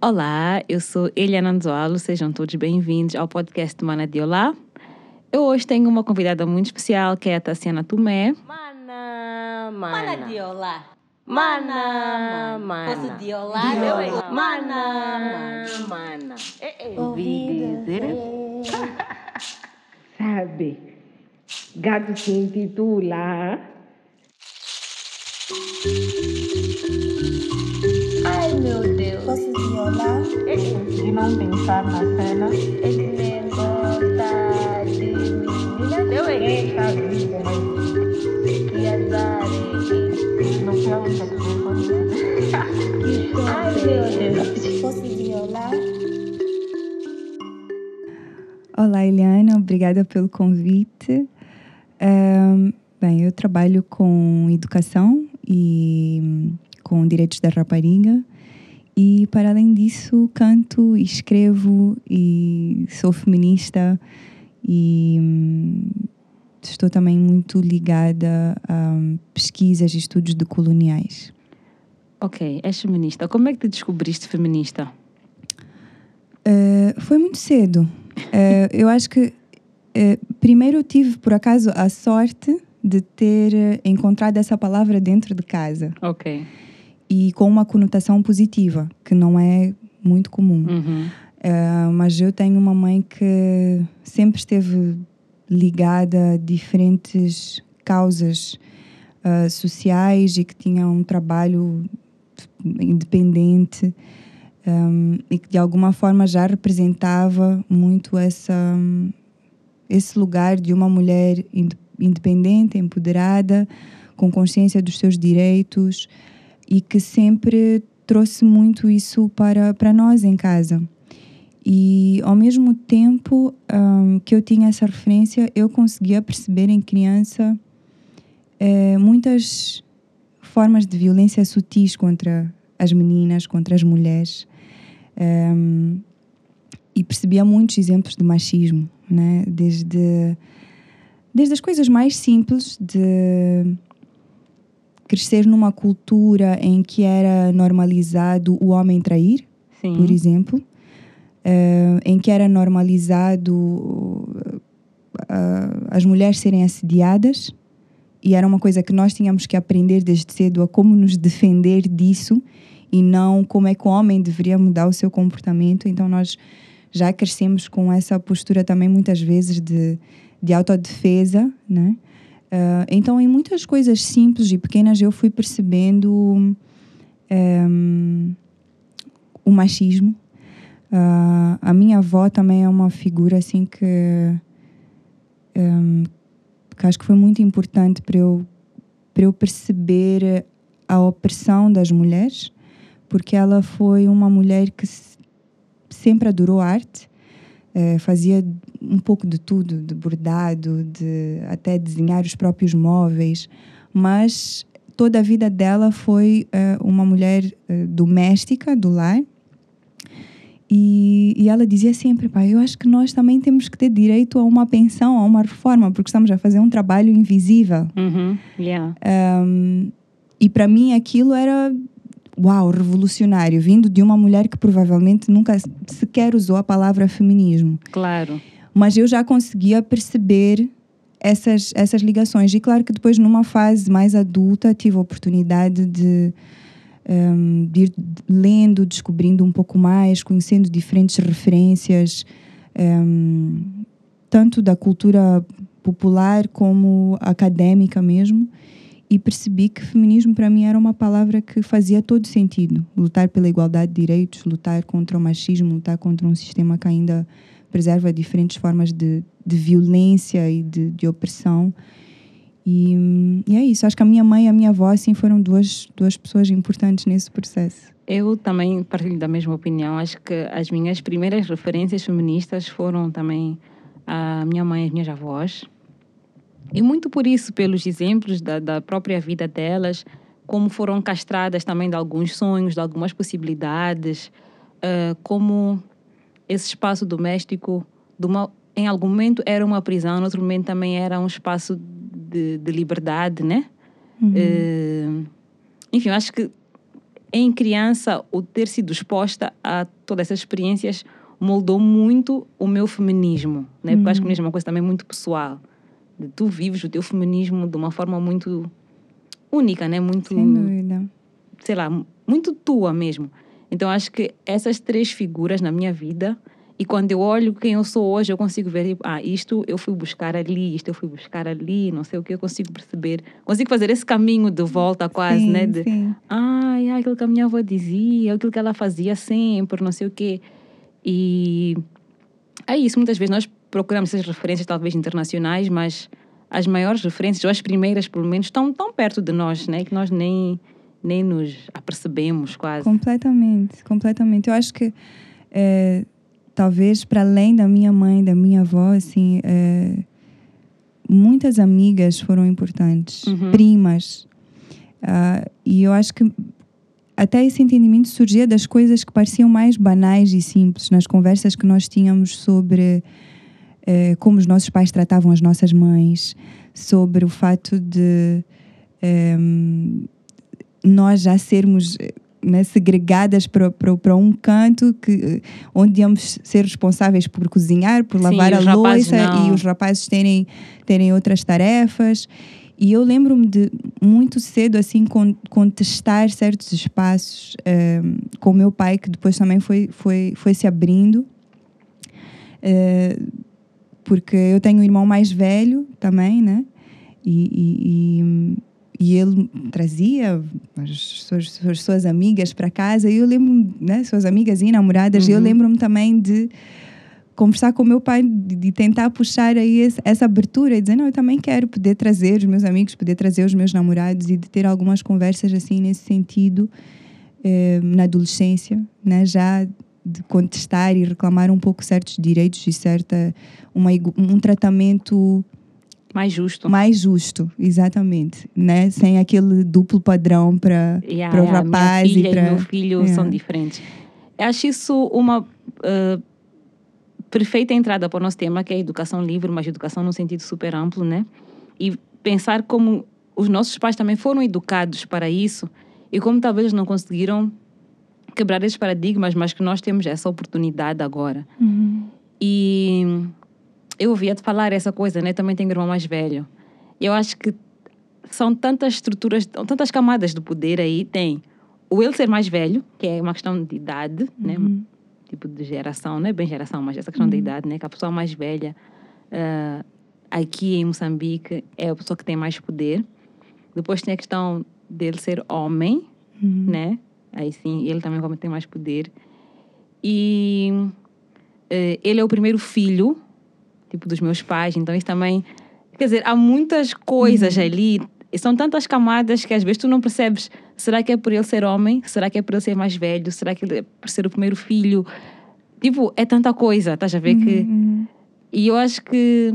Olá, eu sou Eliana Anzoalo, sejam todos bem-vindos ao podcast Mana de Olá. Eu hoje tenho uma convidada muito especial que é a Tassiana Tomé. Mana, mana. Mana de olá. Mana, mana. Posso de olá? É? Mana, mana. É, é. Ouvi dizer. Sabe, gato se intitula Ai, meu Deus. Posso violar? de não pensar na cena. Ele me gosta de menina. Eu é vida, mas que azar. no final do dia Ai, meu Deus. Posso violar? Olá, Eliana, obrigada pelo convite. Bem, eu trabalho com educação e com direitos da rapariga. E, para além disso, canto, escrevo e sou feminista. E hum, estou também muito ligada a hum, pesquisas e estudos de coloniais. Ok, és feminista. Como é que te descobriste feminista? Eh, foi muito cedo. Eh, eu acho que eh, primeiro eu tive, por acaso, a sorte de ter encontrado essa palavra dentro de casa Ok. E com uma conotação positiva, que não é muito comum. Uhum. Eh, mas eu tenho uma mãe que sempre esteve ligada a diferentes causas eh, sociais e que tinha um trabalho independente um, e que de alguma forma já representava muito essa esse lugar de uma mulher ind- independente, empoderada, com consciência dos seus direitos e que sempre trouxe muito isso para para nós em casa. E ao mesmo tempo hum, que eu tinha essa referência, eu conseguia perceber em criança eh, muitas formas de violência sutis contra as meninas, contra as mulheres. Um, e percebia muitos exemplos de machismo, né? desde, desde as coisas mais simples de crescer numa cultura em que era normalizado o homem trair, Sim. por exemplo, eh, em que era normalizado eh, as mulheres serem assediadas e era uma coisa que nós tínhamos que aprender desde cedo a como nos defender disso e não como é que o homem deveria mudar o seu comportamento. Então nós já crescemos com essa postura também muitas vezes de, de autodefesa, né? Eh, então em muitas coisas simples e pequenas eu fui percebendo em, o machismo. Ah, a minha avó também é uma figura assim que, em, que acho que foi muito importante para eu, para eu perceber a opressão das mulheres, porque ela foi uma mulher que se- sempre adorou arte, eh, fazia um pouco de tudo, de bordado, de até desenhar os próprios móveis, mas toda a vida dela foi eh, uma mulher eh, doméstica do lar. E, e ela dizia sempre, pai, eu acho que nós também temos que ter direito a uma pensão, a uma reforma, porque estamos a fazer um trabalho invisível. Uhum. Yeah. Um, e para mim aquilo era, uau, revolucionário, vindo de uma mulher que provavelmente nunca sequer usou a palavra feminismo Claro. Mas eu já conseguia perceber essas, essas ligações. E claro que depois, numa fase mais adulta, tive a oportunidade de, hum, de ir lendo, descobrindo um pouco mais, conhecendo diferentes referências, hum, tanto da cultura popular como acadêmica mesmo. E percebi que feminismo para mim era uma palavra que fazia todo sentido. Lutar pela igualdade de direitos, lutar contra o machismo, lutar contra um sistema que ainda preserva diferentes formas de, de violência e de, de opressão. E, e é isso. Acho que a minha mãe e a minha avó assim, foram duas, duas pessoas importantes nesse processo. Eu também partilho da mesma opinião. Acho que as minhas primeiras referências feministas foram também a minha mãe e as minhas avós. E muito por isso, pelos exemplos da, da própria vida delas, como foram castradas também de alguns sonhos, de algumas possibilidades, eh, como esse espaço doméstico, uma, em algum momento era uma prisão, em outro momento também era um espaço de, de liberdade, né? Eh, enfim, eu acho que em criança, o ter sido exposta a todas essas experiências moldou muito o meu feminismo, né? Porque acho que o feminismo é uma coisa também muito pessoal. De tu vives o teu feminismo de uma forma muito única, né? Muito, Sem dúvida. sei lá, muito tua mesmo. Então acho que essas três figuras na minha vida e quando eu olho quem eu sou hoje, eu consigo ver, tipo, ah, isto eu fui buscar ali, isto eu fui buscar ali, não sei o que, eu consigo perceber. Consigo fazer esse caminho de volta quase, sim, né? De, sim. ai, ai, aquilo que a minha avó dizia, aquilo que ela fazia sempre, não sei o quê. E é isso, muitas vezes nós procuramos essas referências talvez internacionais, mas as maiores referências, ou as primeiras pelo menos, estão tão perto de nós, né? Que nós nem, nem nos apercebemos quase. Completamente, completamente. Eu acho que eh, talvez para além da minha mãe, da minha avó, assim, eh, muitas amigas foram importantes, Uhum. primas. Ah, e eu acho que até esse entendimento surgia das coisas que pareciam mais banais e simples nas conversas que nós tínhamos sobre eh, como os nossos pais tratavam as nossas mães, sobre o fato de em, nós já sermos né, segregadas para, um canto que, eh, onde íamos ser responsáveis por cozinhar, por Sim, lavar e a louça e os rapazes terem, terem outras tarefas. E eu lembro-me de muito cedo assim con- contestar certos espaços eh, com o meu pai, que depois também foi, foi, foi se abrindo. Eh, porque eu tenho um irmão mais velho também, né? E, e, e, ele trazia as suas, as suas amigas para casa. E eu lembro, né? Suas amigas e namoradas. E eu Uhum. lembro-me também de conversar com o meu pai, de, tentar puxar aí essa abertura e dizer, não, eu também quero poder trazer os meus amigos, poder trazer os meus namorados e de ter algumas conversas assim nesse sentido eh, na adolescência, né? Já de contestar e reclamar um pouco certos direitos e certa uma, um tratamento Mais justo. mais justo, exatamente, né? Sem aquele duplo padrão para Yeah, para o yeah, rapaz minha filha e para meu filho Yeah. são diferentes. Eu acho isso uma eh, perfeita entrada para o nosso tema, que é a educação livre, mas educação num sentido super amplo, né? E pensar como os nossos pais também foram educados para isso e como talvez não conseguiram quebrar esses paradigmas, mas que nós temos essa oportunidade agora. E eu ouvia-te falar essa coisa, né? Também tenho um irmão mais velho. Eu acho que são tantas estruturas, tantas camadas de poder aí. Tem o ele ser mais velho, que é uma questão de idade, né? Tipo de geração, não é bem geração, mas essa questão da idade, né? Que a pessoa mais velha ah, aqui em Moçambique é a pessoa que tem mais poder. Depois tem a questão dele ser homem, né? Aí sim, ele também como tem mais poder. E eh, ele é o primeiro filho, tipo, dos meus pais. Então, isso também... Quer dizer, há muitas coisas ali. E são tantas camadas que às vezes tu não percebes. Será que é por ele ser homem? Será que é por ele ser mais velho? Será que ele é por ser o primeiro filho? Tipo, é tanta coisa. Estás a ver que... E eu acho que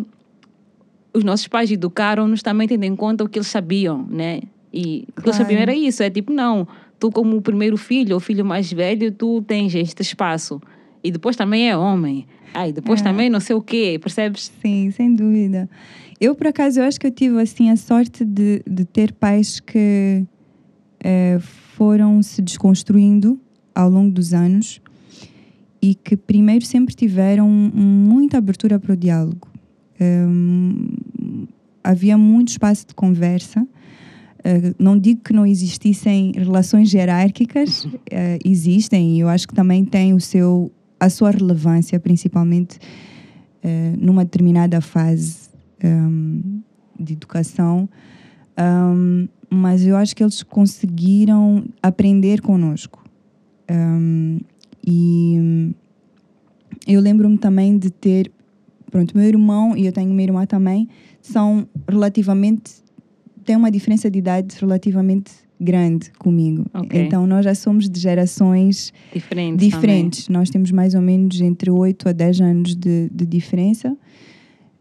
os nossos pais educaram-nos também tendo em conta o que eles sabiam, né? E o que eles Claro. sabiam era isso. É tipo, não, tu como o primeiro filho, ou filho mais velho, tu tens este espaço. E depois também é homem. E depois É. também não sei o quê, percebes? Sim, sem dúvida. Eu, por acaso, eu acho que eu tive assim a sorte de, de ter pais que eh, foram se desconstruindo ao longo dos anos e que primeiro sempre tiveram muita abertura para o diálogo. Hum, havia muito espaço de conversa. Eh, não digo que não existissem relações hierárquicas, eh, existem e eu acho que também tem o seu, a sua relevância, principalmente eh, numa determinada fase hum, de educação, Hum, mas eu acho que eles conseguiram aprender conosco. Hum, e hum, eu lembro-me também de ter, pronto, meu irmão e eu tenho uma irmã também, são relativamente, têm uma diferença de idade relativamente grande comigo. Ok. Então nós já somos de gerações Diferentes. diferentes. Nós temos mais ou menos entre 8 a 10 anos de, de diferença.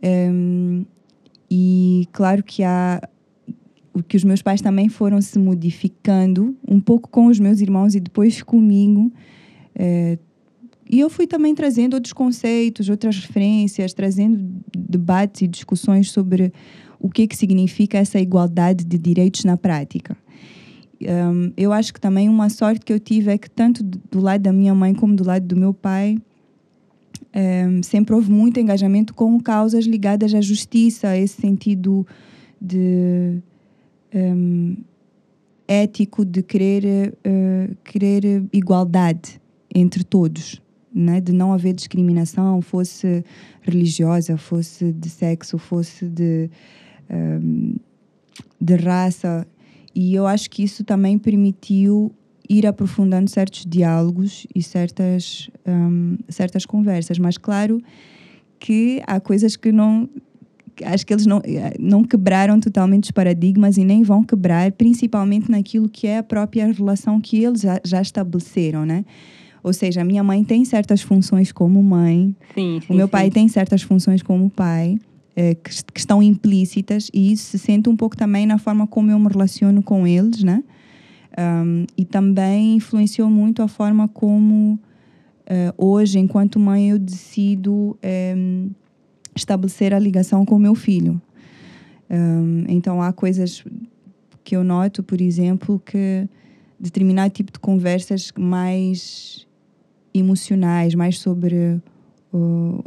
Hum, e claro que há o que os meus pais também foram se modificando um pouco com os meus irmãos e depois comigo. Eh, e eu fui também trazendo outros conceitos, outras referências, trazendo debates e discussões sobre o que, que significa essa igualdade de direitos na prática. Um, eu acho que também uma sorte que eu tive é que tanto do do lado da minha mãe como do lado do meu pai um, sempre houve muito engajamento com causas ligadas à justiça, esse sentido de um, ético de querer, uh, querer igualdade entre todos, né? de não haver discriminação, fosse religiosa, fosse de sexo, fosse de, um, de raça. E eu acho que isso também permitiu ir aprofundando certos diálogos e certas, um, certas conversas. Mas, claro, que há coisas que não. Acho que eles não, não quebraram totalmente os paradigmas e nem vão quebrar, principalmente naquilo que é a própria relação que eles já, já estabeleceram, né? Ou seja, a minha mãe tem certas funções como mãe, Sim, sim. o meu sim. pai tem certas funções como pai eh, que, que estão implícitas e isso se sente um pouco também na forma como eu me relaciono com eles, né? Um, e também influenciou muito a forma como eh, hoje, enquanto mãe, eu decido em, estabelecer a ligação com o meu filho. Um, então há coisas que eu noto, por exemplo, que determinado tipo de conversas mais emocionais, mais sobre o,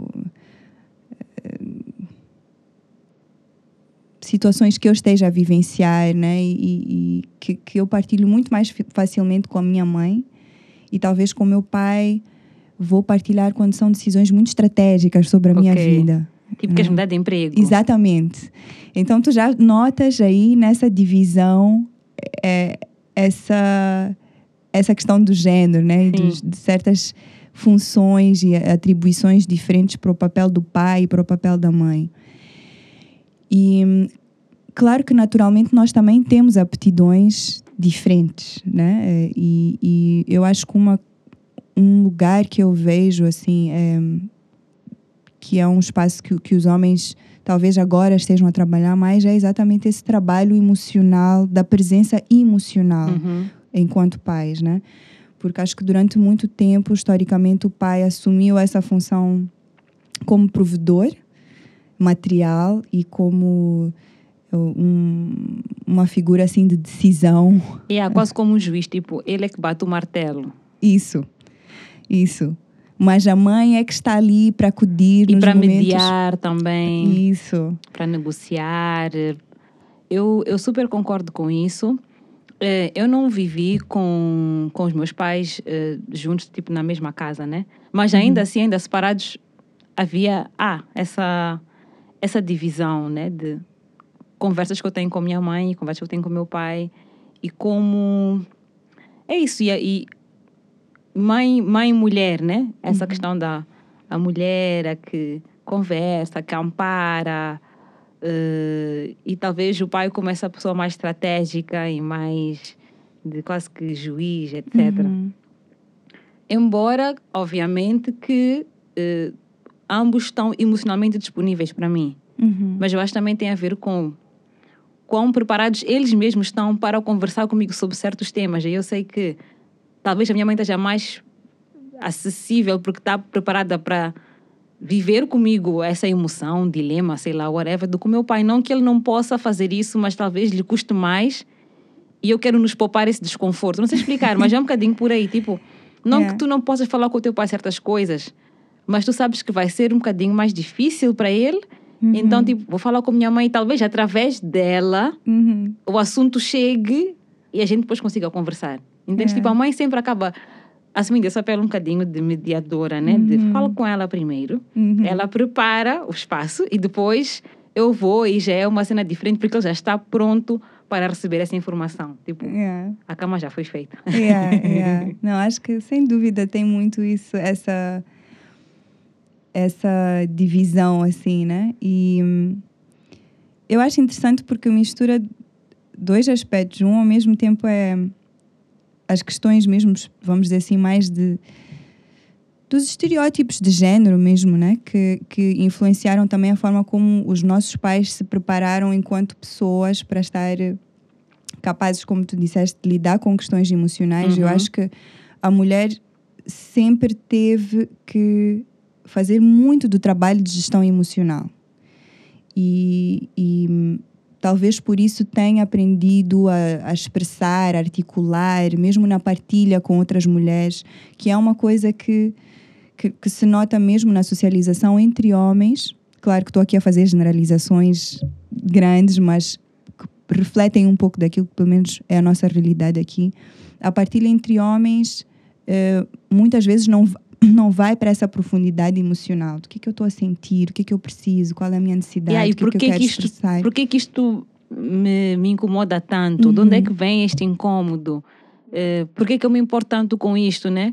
situações que eu esteja a vivenciar, né? E, e que, que eu partilho muito mais facilmente com a minha mãe e talvez com o meu pai vou partilhar quando são decisões muito estratégicas sobre a minha Ok. vida. Tipo, queres mudar de emprego. Exatamente. Então tu já notas aí nessa divisão é, essa essa questão do género, né? Dos- de certas funções e atribuições diferentes para o papel do pai e para o papel da mãe. E claro que naturalmente nós também temos aptidões diferentes, né? E, e eu acho que uma, um lugar que eu vejo assim é, que é um espaço que, que os homens talvez agora estejam a trabalhar mais é exatamente esse trabalho emocional da presença emocional Uhum. enquanto pais, né? Porque acho que durante muito tempo, historicamente, o pai assumiu essa função como provedor material e como um- uma figura assim de decisão. É quase como um juiz, tipo, ele é que bate o martelo. Isso, isso. Mas a mãe é que está ali para acudir E para momentos. mediar também, Isso. para negociar. Eu, eu super concordo com isso. Eh, Eu não vivi com, com os meus pais eh, juntos, tipo, na mesma casa, né? Mas ainda assim, ainda separados, havia ah, essa, essa divisão, né? De conversas que eu tenho com minha mãe, conversas que eu tenho com meu pai. E como... É isso. E, e mãe, mãe e mulher, né? Essa questão da a mulher a que conversa, que ampara. eh, e talvez o pai como essa pessoa mais estratégica e mais de quase que juiz, etc. Uhum. Embora, obviamente, que eh, ambos estão emocionalmente disponíveis para mim. Uhum. Mas eu acho que também tem a ver com quão preparados eles mesmos estão para conversar comigo sobre certos temas. E eu sei que talvez a minha mãe esteja mais acessível porque está preparada para viver comigo essa emoção, dilema, sei lá, whatever, do que o meu pai. Não que ele não possa fazer isso, mas talvez lhe custe mais e eu quero nos poupar esse desconforto. Não sei explicar, mas é um bocadinho por aí. Tipo, não Yeah. que tu não possas falar com o teu pai certas coisas, mas tu sabes que vai ser um bocadinho mais difícil para ele. Então, tipo, vou falar com minha mãe, talvez através dela Uhum. o assunto chegue e a gente depois consiga conversar. Entende? É. Tipo, a mãe sempre acaba assumindo esse papel um bocadinho de mediadora, né? De fala com ela primeiro, Uhum. ela prepara o espaço e depois eu vou e já é uma cena diferente porque ele já está pronto para receber essa informação. Tipo, Yeah. a cama já foi feita. Yeah, yeah. Não, acho que sem dúvida tem muito isso, essa essa divisão assim, né? E hum, eu acho interessante porque mistura dois aspectos. Um ao mesmo tempo é as questões mesmo, vamos dizer assim, mais de dos estereótipos de género mesmo, né? Que, que influenciaram também a forma como os nossos pais se prepararam enquanto pessoas para estar capazes, como tu disseste, de lidar com questões emocionais. Eu Uhum. acho que a mulher sempre teve que fazer muito do trabalho de gestão emocional. E, e, talvez por isso tenha aprendido a, a expressar, articular, mesmo na partilha com outras mulheres, que é uma coisa que, que, que se nota mesmo na socialização entre homens. Claro que estou aqui a fazer generalizações grandes, mas refletem um pouco daquilo que pelo menos é a nossa realidade aqui. A partilha entre homens eh, muitas vezes não, não vai para essa profundidade emocional. Do que, que eu estou a sentir, o que, que eu preciso, qual é a minha necessidade, E aí, o que, por que eu que, quero que isto, expressar. por que que isto me, me incomoda tanto? De onde é que vem este incômodo? Eh, por que que eu me importo tanto com isto, né?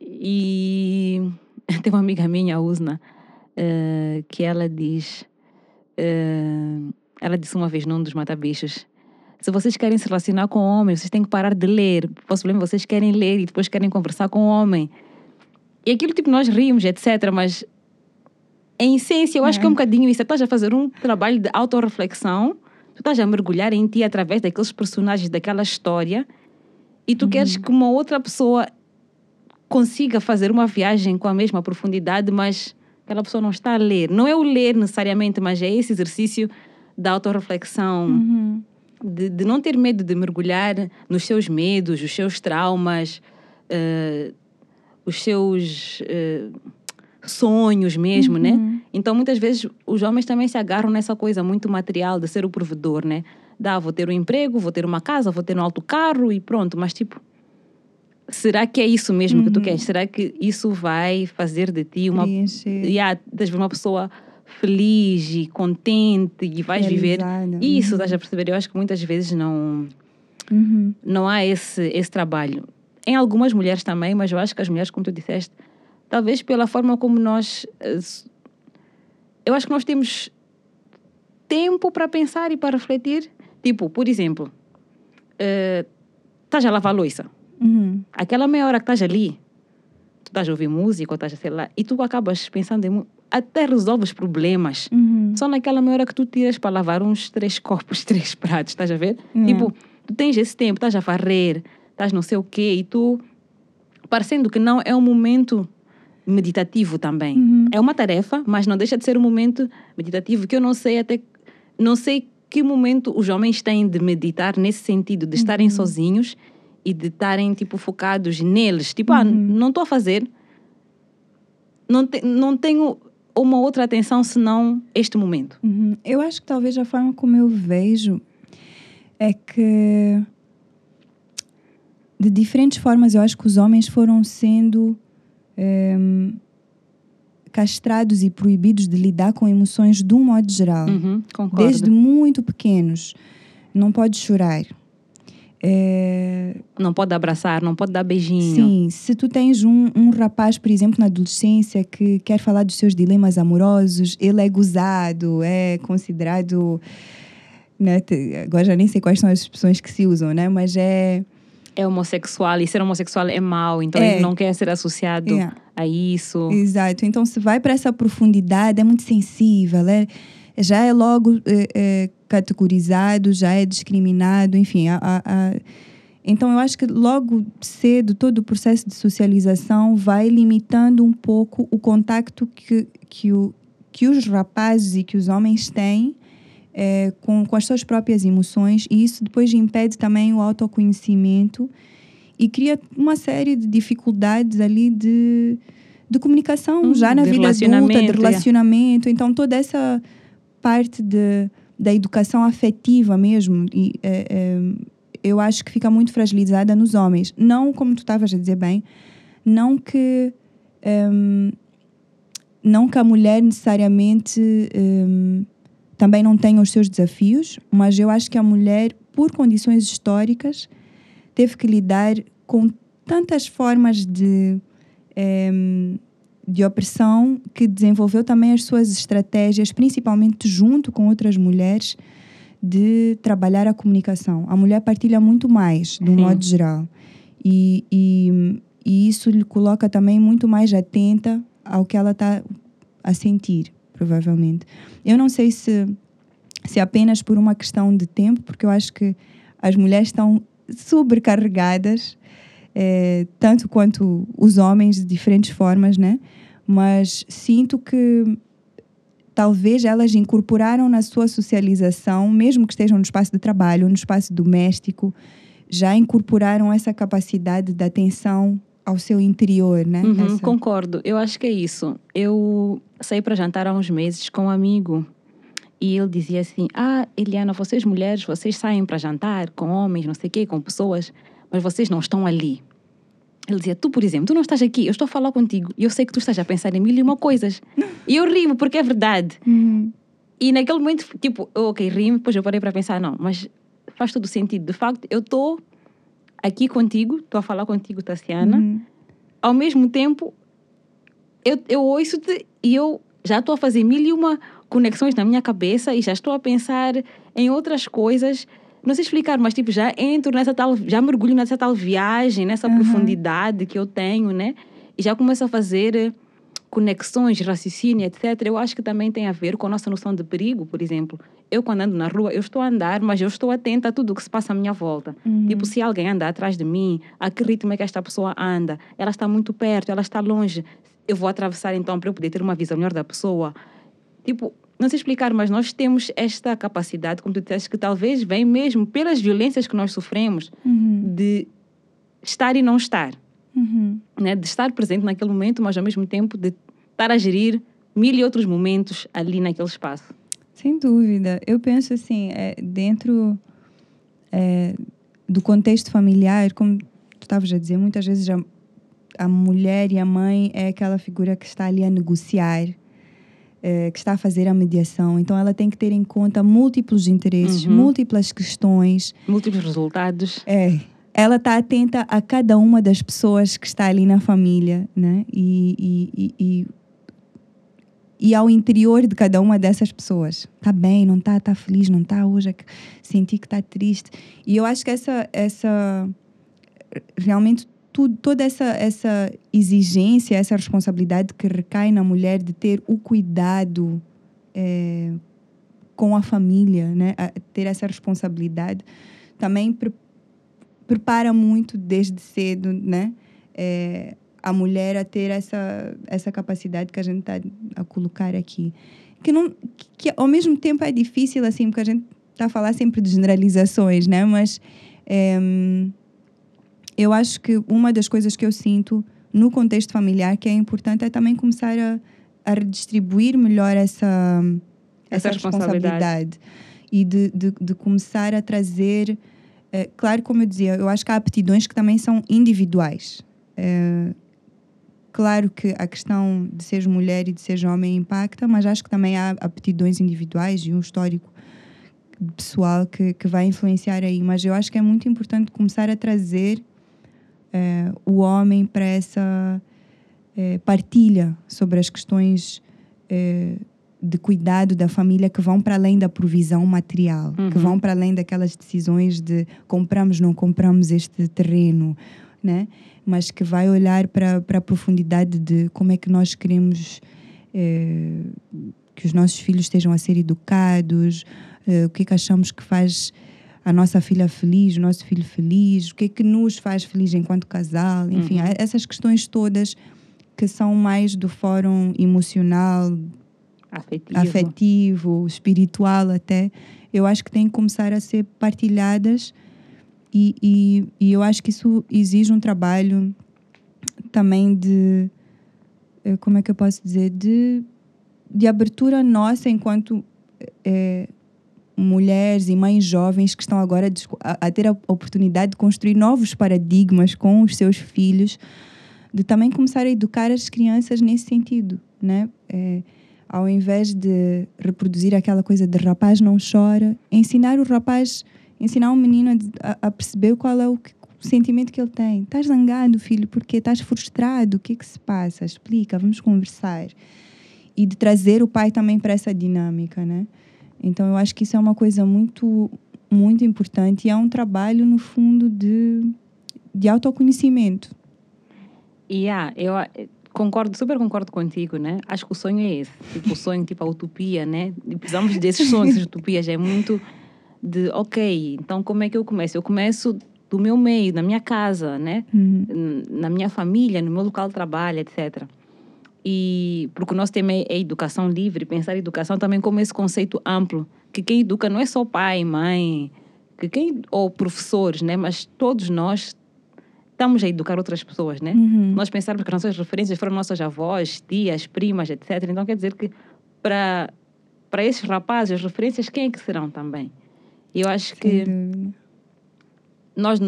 E tem uma amiga minha, a Usna, eh, que ela diz... eh, ela disse uma vez num dos mata-bichos se vocês querem se relacionar com homens, vocês têm que parar de ler. Problema é vocês querem ler e depois querem conversar com o homem. E aquilo, tipo, nós rimos, etc. Mas, em essência, eu acho que é um bocadinho isso. Estás a fazer um trabalho de autorreflexão, tu estás a mergulhar em ti através daqueles personagens, daquela história, e tu queres que uma outra pessoa consiga fazer uma viagem com a mesma profundidade, mas aquela pessoa não está a ler. Não é o ler necessariamente, mas é esse exercício da autorreflexão Uhum. de, de não ter medo de mergulhar nos seus medos, os seus traumas, eh, os seus eh, sonhos mesmo, né? Então, muitas vezes, os homens também se agarram nessa coisa muito material de ser o provedor, né? Dá, vou ter um emprego, vou ter uma casa, vou ter um alto carro e pronto. Mas, tipo, será que é isso mesmo que tu queres? Será que isso vai fazer de ti uma... Yeah, uma pessoa feliz e contente e vais viver isso, Uhum. estás a perceber? Eu acho que muitas vezes não, Uhum. não há esse, esse trabalho. Em algumas mulheres também, mas eu acho que as mulheres, como tu disseste, talvez pela forma como nós. eh, Eu acho que nós temos tempo para pensar e para refletir. Tipo, por exemplo, eh, estás a lavar a louça. Uhum. Aquela meia hora que estás ali, tu estás a ouvir música ou estás a sei lá, e tu acabas pensando em. Até resolves problemas. Uhum. Só naquela meia hora que tu tiras para lavar uns três copos, três pratos, estás a ver? Yeah. Tipo, tu tens esse tempo, estás a varrer, estás não sei o quê, e tu, parecendo que não é um momento meditativo também. Uhum. É uma tarefa, mas não deixa de ser um momento meditativo que eu não sei até, não sei que momento os homens têm de meditar nesse sentido, de Uhum. estarem sozinhos e de estarem, tipo, focados neles. Tipo, ah, Uhum. não estou a fazer, não, te, não tenho uma outra atenção senão este momento. Uhum. Eu acho que talvez a forma como eu vejo é que de diferentes formas eu acho que os homens foram sendo em, castrados e proibidos de lidar com emoções de um modo geral. Uhum. Desde muito pequenos. Não pode chorar. É, Não pode abraçar, não pode dar beijinho. Sim, se tu tens um, um rapaz, por exemplo, na adolescência que quer falar dos seus dilemas amorosos, ele é gozado, é considerado. Né, agora já nem sei quais são as expressões que se usam, né? Mas é. É homossexual e ser homossexual é mau, então É. ele não quer ser associado É. a isso. Exato. Então, se vai para essa profundidade, é muito sensível, é, já é logo é, é, categorizado, já é discriminado, enfim. a- a- a- Então, eu acho que logo cedo, todo o processo de socialização vai limitando um pouco o contacto que, que, o, que os rapazes e que os homens têm é, com, com as suas próprias emoções, e isso depois impede também o autoconhecimento e cria uma série de dificuldades ali de, de comunicação Hum, já na vida adulta, de relacionamento, é. Então, toda essa parte de, da educação afetiva mesmo, e, é, é, eu acho que fica muito fragilizada nos homens. Não, como tu estavas a dizer bem, não que. hum, não que a mulher necessariamente hum, também não tenha os seus desafios, mas eu acho que a mulher, por condições históricas, teve que lidar com tantas formas de, em, de opressão que desenvolveu também as suas estratégias, principalmente junto com outras mulheres, de trabalhar a comunicação. A mulher partilha muito mais, de um Sim. modo geral. E, e, e isso lhe coloca também muito mais atenta ao que ela está a sentir, provavelmente. Eu não sei se, se apenas por uma questão de tempo, porque eu acho que as mulheres estão sobrecarregadas, eh, tanto quanto os homens, de diferentes formas, né? Mas sinto que talvez elas incorporaram na sua socialização, mesmo que estejam no espaço de trabalho, no espaço doméstico, já incorporaram essa capacidade de atenção ao seu interior, né? Uhum, Essa- Concordo, eu acho que é isso. Eu saí para jantar há uns meses com um amigo e ele dizia assim: Ah, Eliana, vocês mulheres, vocês saem para jantar com homens, não sei o quê, com pessoas, mas vocês não estão ali. Ele dizia: Tu, por exemplo, tu não estás aqui, eu estou a falar contigo e eu sei que tu estás a pensar em mil e uma coisas. E eu rimo porque é verdade. Uhum. E naquele momento, tipo, ok, rimo, depois eu parei para pensar: Não, mas faz todo sentido. De facto, eu estou aqui contigo, estou a falar contigo, Tassiana Uhum. ao mesmo tempo, eu, eu ouço-te e eu já estou a fazer mil e uma conexões na minha cabeça e já estou a pensar em outras coisas. Não sei explicar, mas tipo, já entro nessa tal, já mergulho nessa tal viagem, nessa profundidade que eu tenho, né? E já começo a fazer conexões, raciocínio, etc. Eu acho que também tem a ver com a nossa noção de perigo, por exemplo. Eu, quando ando na rua, eu estou a andar, mas eu estou atenta a tudo o que se passa à minha volta. Tipo, se alguém anda atrás de mim, a que ritmo é que esta pessoa anda? Ela está muito perto, ela está longe. Eu vou atravessar então para eu poder ter uma visão melhor da pessoa. Tipo, não sei explicar, mas nós temos esta capacidade, como tu disseste, que talvez vem mesmo pelas violências que nós sofremos, Uhum. de estar e não estar. Uhum. Né? De estar presente naquele momento, mas ao mesmo tempo de estar a gerir mil e outros momentos ali naquele espaço. Sem dúvida. Eu penso assim, é, dentro é, do contexto familiar, como tu estavas a dizer, muitas vezes a, a mulher e a mãe é aquela figura que está ali a negociar, é, que está a fazer a mediação. Então ela tem que ter em conta múltiplos interesses, Uhum. múltiplas questões. Múltiplos resultados. É. Ela está atenta a cada uma das pessoas que está ali na família, né? E, e, e, e, ao interior de cada uma dessas pessoas. Está bem, não está? Está feliz, não está? Hoje é senti que está triste. E eu acho que essa, essa realmente tudo, toda essa, essa exigência, essa responsabilidade que recai na mulher de ter o cuidado eh, com a família, né? A- ter essa responsabilidade, também pre- prepara muito desde cedo, né? Eh, a mulher a ter essa, essa capacidade que a gente está a colocar aqui. Que, não, que, que ao mesmo tempo é difícil, assim, porque a gente está a falar sempre de generalizações, né? Mas em, eu acho que uma das coisas que eu sinto no contexto familiar que é importante é também começar a, a redistribuir melhor essa, essa, Essa responsabilidade. responsabilidade. E de, de, de começar a trazer. Eh, claro, como eu dizia, eu acho que há aptidões que também são individuais. Eh, claro que a questão de seres mulher e de seres homem impacta, mas acho que também há aptidões individuais e um histórico pessoal que, que vai influenciar aí. Mas eu acho que é muito importante começar a trazer eh, o homem para essa partilha sobre as questões de cuidado da família que vão para além da provisão material, que Uhum. vão para além daquelas decisões de compramos, não compramos este terreno, né? mas que vai olhar para para a profundidade de como é que nós queremos eh, que os nossos filhos estejam a ser educados, eh, o que é que achamos que faz a nossa filha feliz, o nosso filho feliz, o que é que nos faz feliz enquanto casal, enfim, há essas questões todas que são mais do fórum emocional, Afetivo. afetivo, espiritual até, eu acho que têm que começar a ser partilhadas e, e, e eu acho que isso exige um trabalho também de, eh, como é que eu posso dizer, de, de abertura nossa enquanto eh, mulheres e mães jovens que estão agora a, ter a oportunidade de construir novos paradigmas com os seus filhos, de também começar a educar as crianças nesse sentido, né? Eh, ao invés de reproduzir aquela coisa de rapaz não chora, ensinar o rapaz, ensinar o menino a, a- perceber qual é o, que- o sentimento que ele tem. Estás zangado, filho, porque estás frustrado, o que é que se passa? Explica, vamos conversar. E de trazer o pai também para essa dinâmica, né? Então eu acho que isso é uma coisa muito, muito importante e é um trabalho, no fundo, de, de autoconhecimento. E ah, eu concordo, super concordo contigo, né? Acho que o sonho é esse. Tipo, o sonho, tipo a utopia, né? E precisamos desses sonhos, utopias. É muito de, ok, então como é que eu começo? Eu começo do meu meio, na minha casa, né? Uhum. Na minha família, no meu local de trabalho, etc. E porque o nosso tema é, é educação livre, pensar educação também como esse conceito amplo, que quem educa não é só pai, mãe, que quem ou professores, né, mas todos nós estamos a educar outras pessoas, né? Uhum. Nós pensarmos que as nossas referências foram nossas avós, tias, primas, etc. Então quer dizer que para para esses rapazes, as referências, quem é que serão também? Eu acho Sem que nós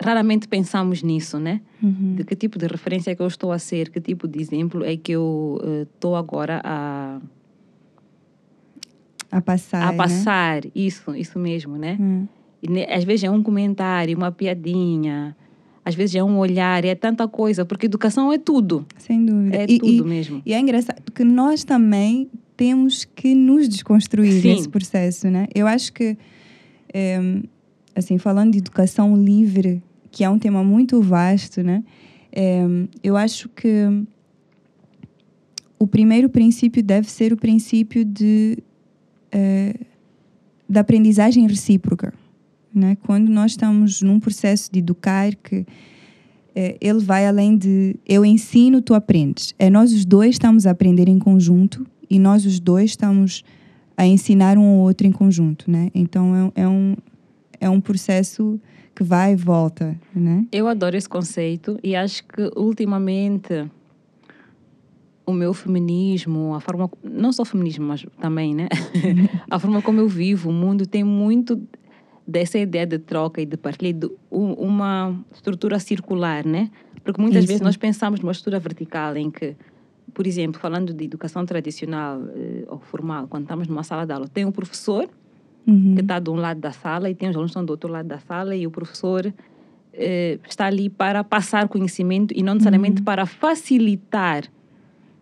raramente pensamos nisso, né? Uhum. De que tipo de referência é que eu estou a ser, que tipo de exemplo é que eu estou agora a, A passar. a né? passar. Isso, isso mesmo, né? Hum. E, às vezes é um comentário, uma piadinha, às vezes é um olhar, é tanta coisa, porque educação é tudo. Sem dúvida. É E- tudo e, mesmo. E é engraçado que nós também temos que nos desconstruir Sim. nesse processo, né? Eu acho que, eh, assim, falando de educação livre, que é um tema muito vasto, né? Eh, eu acho que o primeiro princípio deve ser o princípio de eh, da aprendizagem recíproca, né? Quando nós estamos num processo de educar que eh, ele vai além de eu ensino, tu aprendes. É nós os dois estamos a aprender em conjunto e nós os dois estamos a ensinar um ao outro em conjunto, né? Então é, é um é um processo que vai e volta, né? Eu adoro esse conceito e acho que ultimamente o meu feminismo, a forma, não só feminismo, mas também, né? a forma como eu vivo o mundo tem muito dessa ideia de troca e de partilha, de uma estrutura circular, né? Porque muitas Isso. vezes nós pensamos numa estrutura vertical em que, por exemplo, falando de educação tradicional eh, ou formal, quando estamos numa sala de aula, tem um professor Uhum. que está de um lado da sala e tem os alunos que estão do outro lado da sala e o professor eh, está ali para passar conhecimento e não necessariamente para facilitar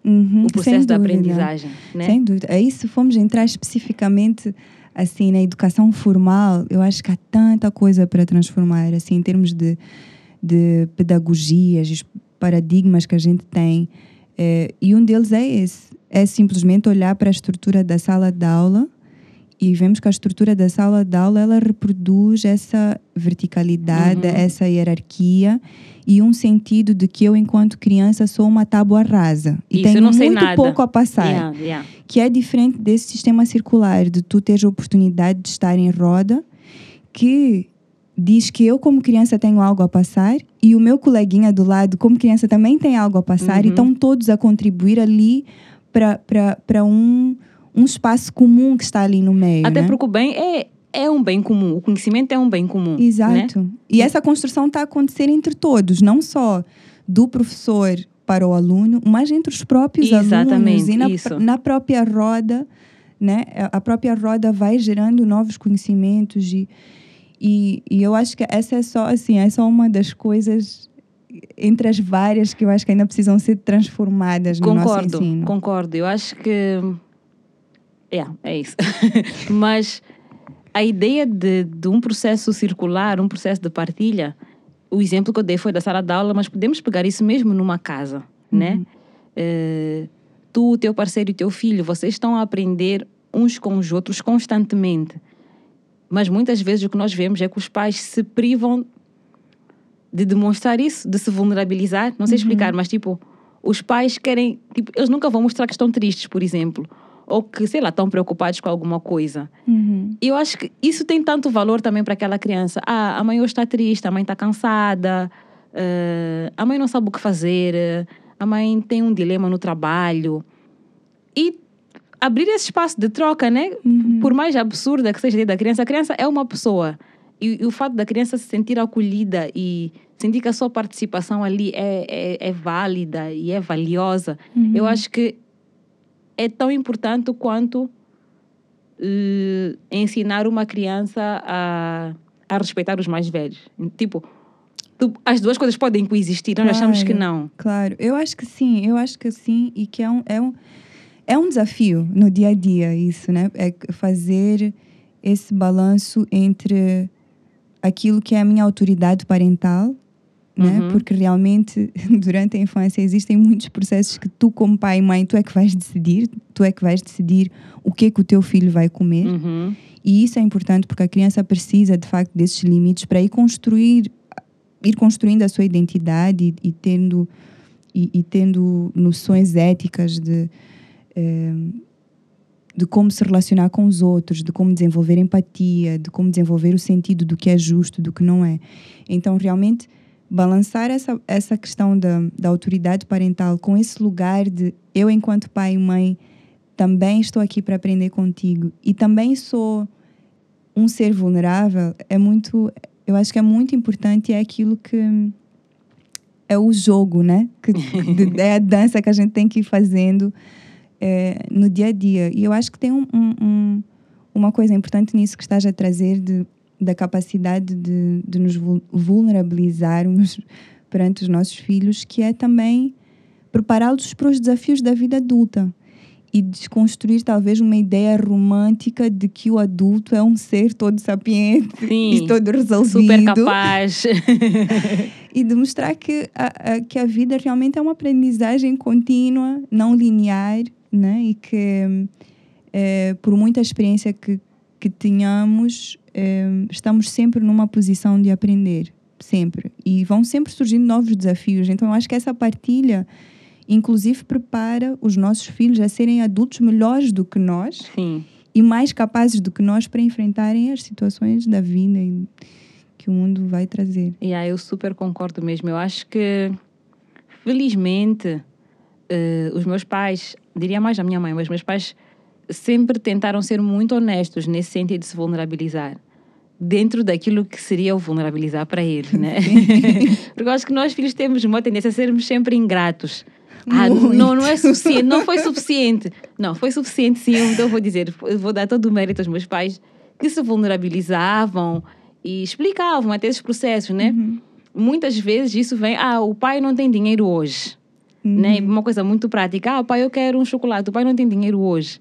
Uhum, o processo da aprendizagem, né? Sem dúvida. Aí, se formos entrar especificamente assim na educação formal, eu acho que há tanta coisa para transformar, assim, em termos de, de pedagogias, os paradigmas que a gente tem. Eh, e um deles é esse: é simplesmente olhar para a estrutura da sala de aula e vemos que a estrutura da sala de aula ela reproduz essa verticalidade, Uhum. essa hierarquia e um sentido de que eu, enquanto criança, sou uma tábua rasa e Isso, tenho muito nada. pouco a passar Yeah, yeah. que é diferente desse sistema circular, de tu teres a oportunidade de estar em roda, que diz que eu, como criança, tenho algo a passar e o meu coleguinha do lado, como criança, também tem algo a passar e Uhum. estão todos a contribuir ali para um, um espaço comum que está ali no meio. Até né? porque o bem é, é um bem comum, o conhecimento é um bem comum. Né? Exato. E essa construção está a acontecer entre todos, não só do professor para o aluno, mas entre os próprios alunos Exatamente, e na, na própria roda, né? A própria roda vai gerando novos conhecimentos e, e, e eu acho que essa é só assim, é só uma das coisas entre as várias que eu acho que ainda precisam ser transformadas no nosso Concordo, ensino. concordo. Eu acho que. É, é isso. Mas a ideia de, de um processo circular, um processo de partilha, o exemplo que eu dei foi da sala de aula, mas podemos pegar isso mesmo numa casa, né? Eh, tu, o teu parceiro e o teu filho, vocês estão a aprender uns com os outros constantemente. Mas muitas vezes o que nós vemos é que os pais se privam de demonstrar isso, de se vulnerabilizar. Não sei explicar, mas tipo, os pais querem. Tipo, eles nunca vão mostrar que estão tristes, por exemplo. Ou que, sei lá, estão preocupados com alguma coisa. Uhum. E eu acho que isso tem tanto valor também para aquela criança. Ah, a mãe hoje está triste, a mãe está cansada, eh, a mãe não sabe o que fazer, eh, a mãe tem um dilema no trabalho. E abrir esse espaço de troca, né? Uhum. Por mais absurda que seja da criança, a criança é uma pessoa. E, e o fato da criança se sentir acolhida e sentir que a sua participação ali é, é, é válida e é valiosa, Uhum. eu acho que é tão importante quanto eh, ensinar uma criança a, a respeitar os mais velhos. Tipo, tu- as duas coisas podem coexistir, nós achamos que Claro. não. Claro, eu acho que sim, eu acho que sim, e que é um, é um, é um desafio no dia a dia isso, né? É fazer esse balanço entre aquilo que é a minha autoridade parental, né? Uhum. Porque realmente durante a infância existem muitos processos que tu como pai e mãe tu é que vais decidir, tu é que vais decidir o que é que o teu filho vai comer. Uhum. E isso é importante porque a criança precisa, de facto, desses limites para ir construir, ir construindo a sua identidade e, e tendo e, e tendo noções éticas de, eh, de como se relacionar com os outros, de como desenvolver empatia, de como desenvolver o sentido do que é justo, do que não é. Então, realmente, balançar essa, essa questão da, da autoridade parental com esse lugar de eu, enquanto pai e mãe, também estou aqui para aprender contigo e também sou um ser vulnerável, é muito, eu acho que é muito importante e é aquilo que é o jogo, né? Que, de- é a dança que a gente tem que ir fazendo é, no dia a dia. E eu acho que tem um, um- um- uma coisa importante nisso que estás a trazer de, da capacidade de, de nos vul- vulnerabilizarmos perante os nossos filhos, que é também prepará-los para os desafios da vida adulta e desconstruir talvez uma ideia romântica de que o adulto é um ser todo sapiente Sim. e todo resolvido Super capaz. e demonstrar que a, a- que a vida realmente é uma aprendizagem contínua, não linear, né? e que eh, por muita experiência que, que tenhamos, eh, estamos sempre numa posição de aprender, sempre. E vão sempre surgindo novos desafios. Então, eu acho que essa partilha, inclusive, prepara os nossos filhos a serem adultos melhores do que nós Sim. e mais capazes do que nós para enfrentarem as situações da vida e que o mundo vai trazer. Yeah, eu super concordo mesmo. Eu acho que, felizmente, eh, os meus pais, diria mais a minha mãe, mas meus pais sempre tentaram ser muito honestos nesse sentido de se vulnerabilizar. Dentro daquilo que seria o vulnerabilizar para eles, né? Porque eu acho que nós, filhos, temos uma tendência a sermos sempre ingratos. Ah, Muito. não, não é suficiente, não foi suficiente. Não, foi suficiente sim, então eu vou dizer, vou dar todo o mérito aos meus pais que se vulnerabilizavam e explicavam até esses processos, né? Muitas vezes isso vem, ah, o pai não tem dinheiro hoje, né? Uma coisa muito prática, ah, pai, eu quero um chocolate, o pai não tem dinheiro hoje.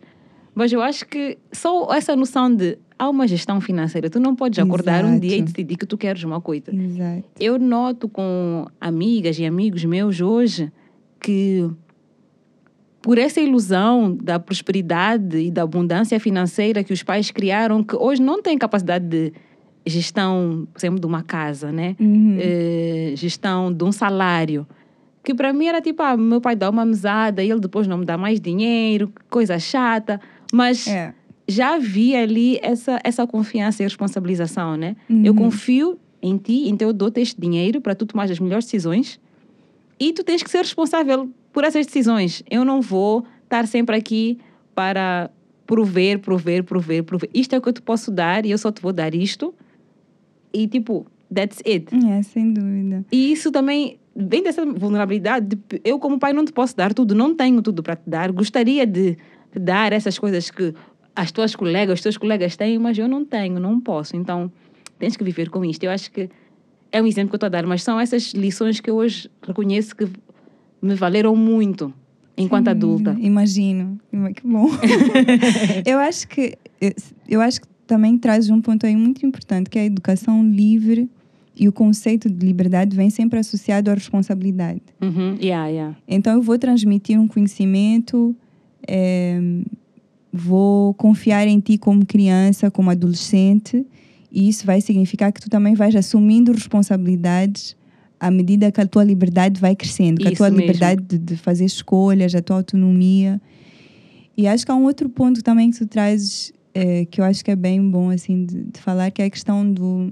Mas eu acho que só essa noção de há uma gestão financeira, tu não podes acordar um dia e Exato. decidir que tu queres uma coisa. Exato. Eu noto com amigas e amigos meus hoje que por essa ilusão da prosperidade e da abundância financeira que os pais criaram, que hoje não têm capacidade de gestão, por exemplo, de uma casa, né? Uhum. Eh, gestão de um salário. Que para mim era tipo, ah, meu pai dá uma mesada e ele depois não me dá mais dinheiro, coisa chata. Mas É. já havia ali essa, essa confiança e responsabilização, né? Eu Uhum. confio em ti, então eu dou-te este dinheiro para tu tomar as melhores decisões e tu tens que ser responsável por essas decisões. Eu não vou estar sempre aqui para prover, prover, prover, prover. Isto é o que eu te posso dar e eu só te vou dar isto. E tipo, that's it. É, sem dúvida. E isso também vem dessa vulnerabilidade. de eu, como pai, não te posso dar tudo, não tenho tudo para te dar. Gostaria de te dar essas coisas que as tuas colegas, os teus colegas têm, mas eu não tenho, não posso. Então, tens que viver com isto. Eu acho que é um exemplo que eu estou a dar, mas são essas lições que eu hoje reconheço que me valeram muito enquanto Sem adulta. Imagino. Ima- Que bom. eu acho que eu, eu acho que também traz um ponto aí muito importante, que é a educação livre e o conceito de liberdade vem sempre associado à responsabilidade. Uhum. Yeah, yeah. Então eu vou transmitir um conhecimento, eh, vou confiar em ti como criança, como adolescente, e isso vai significar que tu também vais assumindo responsabilidades à medida que a tua liberdade vai crescendo, que a tua mesmo. liberdade de, de fazer escolhas, a tua autonomia. E acho que há um outro ponto também que tu trazes, eh, que eu acho que é bem bom assim de, de falar, que é a questão do,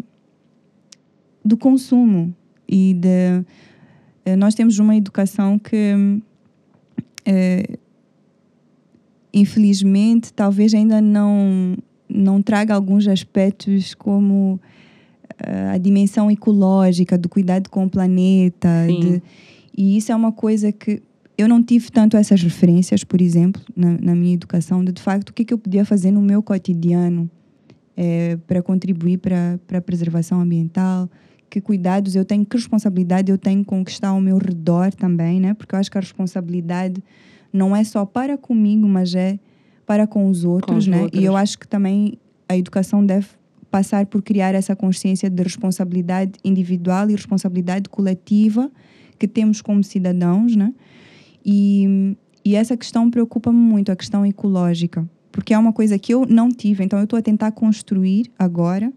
do consumo e de eh, nós temos uma educação que eh, infelizmente talvez ainda não não traga alguns aspectos como eh, a dimensão ecológica do cuidado com o planeta de- e isso é uma coisa que eu não tive tanto essas referências por exemplo na, na minha educação de, de facto o que, é que eu podia fazer no meu cotidiano eh, para contribuir para para a preservação ambiental que cuidados eu tenho, que responsabilidade eu tenho com o que está ao meu redor também, né? Porque eu acho que a responsabilidade não é só para comigo, mas é para com os outros, os né? outros. E eu acho que também a educação deve passar por criar essa consciência de responsabilidade individual e responsabilidade coletiva que temos como cidadãos, né? E, e essa questão preocupa-me muito, a questão ecológica, porque é uma coisa que eu não tive, então eu estou a tentar construir agora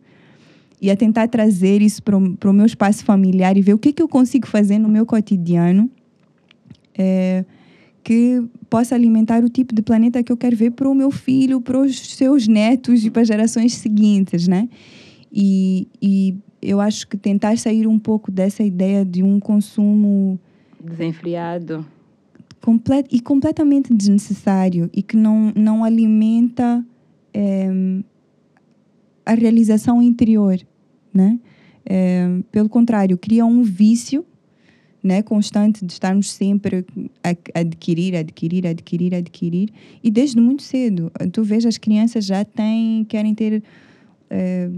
e a tentar trazer isso para o meu espaço familiar e ver o que, que eu consigo fazer no meu cotidiano eh, que possa alimentar o tipo de planeta que eu quero ver para o meu filho, para os seus netos e para as gerações seguintes, né? E, e eu acho que tentar sair um pouco dessa ideia de um consumo Desenfreado. complet e completamente desnecessário e que não, não alimenta em, a realização interior, né? Em, pelo contrário, cria um vício né, constante de estarmos sempre a adquirir, adquirir, adquirir, adquirir e desde muito cedo. Tu vês as crianças já têm, querem ter eh,